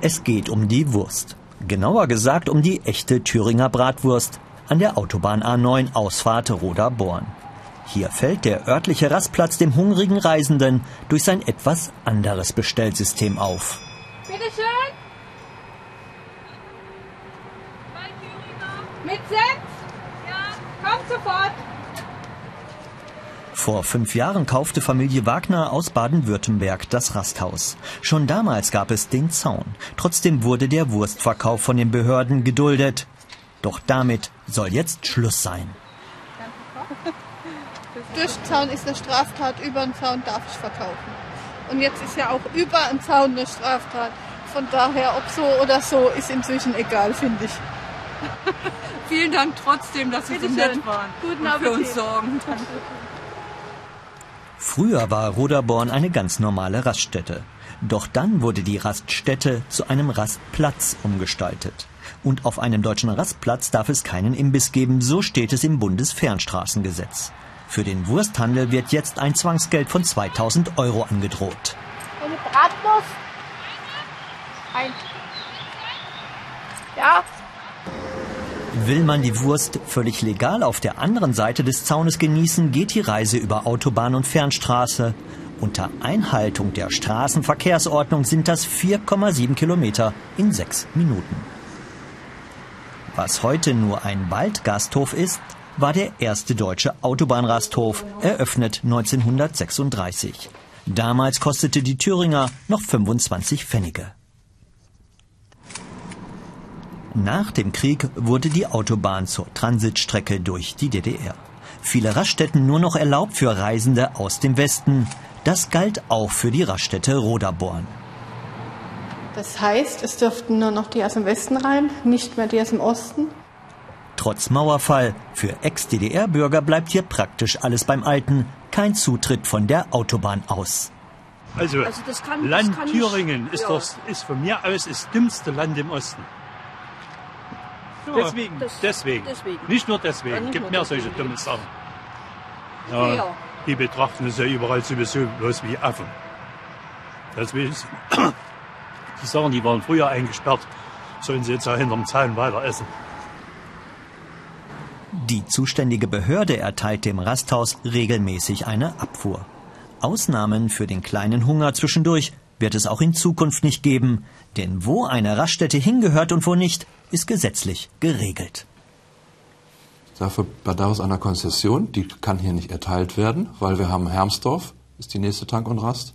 Es geht um die Wurst. Genauer gesagt um die echte Thüringer Bratwurst an der Autobahn A9 Ausfahrt Roda-Born. Hier fällt der örtliche Rastplatz dem hungrigen Reisenden durch sein etwas anderes Bestellsystem auf. Bitte schön. Mit Sechs? Ja. Kommt sofort. Vor fünf Jahren kaufte Familie Wagner aus Baden-Württemberg das Rasthaus. Schon damals gab es den Zaun. Trotzdem wurde der Wurstverkauf von den Behörden geduldet. Doch damit soll jetzt Schluss sein. Durch den Zaun ist eine Straftat, über den Zaun darf ich verkaufen. Und jetzt ist ja auch über den Zaun eine Straftat. Von daher, ob so oder so, ist inzwischen egal, finde ich. Vielen Dank trotzdem, dass Sie so nett waren Guten und für Appetit. uns sorgen. Früher war Roderborn eine ganz normale Raststätte. Doch dann wurde die Raststätte zu einem Rastplatz umgestaltet. Und auf einem deutschen Rastplatz darf es keinen Imbiss geben, so steht es im Bundesfernstraßengesetz. Für den Wursthandel wird jetzt ein Zwangsgeld von 2000 Euro angedroht. Eine Bratwurst? Ein. Ja, Will man die Wurst völlig legal auf der anderen Seite des Zaunes genießen, geht die Reise über Autobahn und Fernstraße. Unter Einhaltung der Straßenverkehrsordnung sind das 4,7 Kilometer in sechs Minuten. Was heute nur ein Waldgasthof ist, war der erste deutsche Autobahnrasthof, eröffnet 1936. Damals kostete die Thüringer noch 25 Pfennige. Nach dem Krieg wurde die Autobahn zur Transitstrecke durch die DDR. Viele Raststätten nur noch erlaubt für Reisende aus dem Westen. Das galt auch für die Raststätte Roderborn. das heißt, es dürften nur noch die aus dem Westen rein, nicht mehr die aus dem Osten. Trotz Mauerfall, für Ex-DDR-Bürger bleibt hier praktisch alles beim Alten. Kein Zutritt von der Autobahn aus. Also, Also das kann- das Land kann ich- Thüringen ist, ja. das, ist von mir aus das dümmste Land im Osten. Ja, Deswegen. Das- deswegen. deswegen. Nicht nur Ja, deswegen. nicht gibt nur mehr solche dumme Sachen. Ja. Ja, Die betrachten es ja überall sowieso bloß wie Affen. Deswegen, die Sachen, die waren früher eingesperrt, sollen sie jetzt ja hinterm Zaun weiter essen. Die zuständige Behörde erteilt dem Rasthaus regelmäßig eine Abfuhr. Ausnahmen für den kleinen Hunger zwischendurch wird es auch in Zukunft nicht geben, denn wo eine Raststätte hingehört und wo nicht, ist gesetzlich geregelt. Dafür bedarf es einer Konzession, die kann hier nicht erteilt werden, weil wir haben Hermsdorf, ist die nächste Tank und Rast,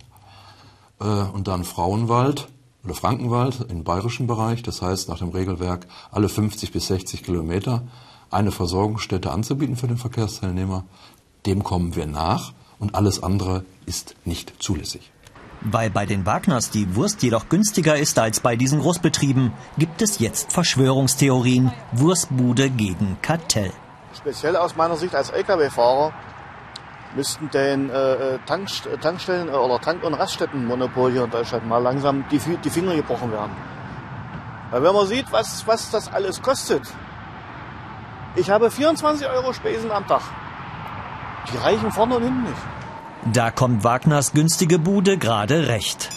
äh, und dann Frauenwald oder Frankenwald im bayerischen Bereich, das heißt nach dem Regelwerk alle 50 bis 60 Kilometer eine Versorgungsstätte anzubieten für den Verkehrsteilnehmer. Dem kommen wir nach und alles andere ist nicht zulässig. Weil bei den Wagners die Wurst jedoch günstiger ist als bei diesen Großbetrieben, gibt es jetzt Verschwörungstheorien, Wurstbude gegen Kartell. Speziell aus meiner Sicht als Lkw-Fahrer müssten den äh, Tankst Tankstellen äh, oder Tank- und Raststättenmonopol hier in Deutschland mal langsam die, die Finger gebrochen werden. Weil wenn man sieht, was, was das alles kostet. Ich habe 24 Euro Spesen am Tag. Die reichen vorne und hinten nicht. Da kommt Wagners günstige Bude gerade recht.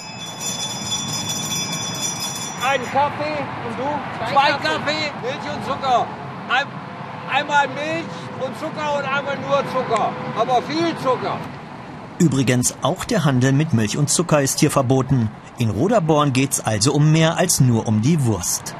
Ein Kaffee und du? Zwei Kaffee, Milch und Zucker. Ein, einmal Milch und Zucker und einmal nur Zucker. Aber viel Zucker. Übrigens auch der Handel mit Milch und Zucker ist hier verboten. In Roderborn geht's also um mehr als nur um die Wurst.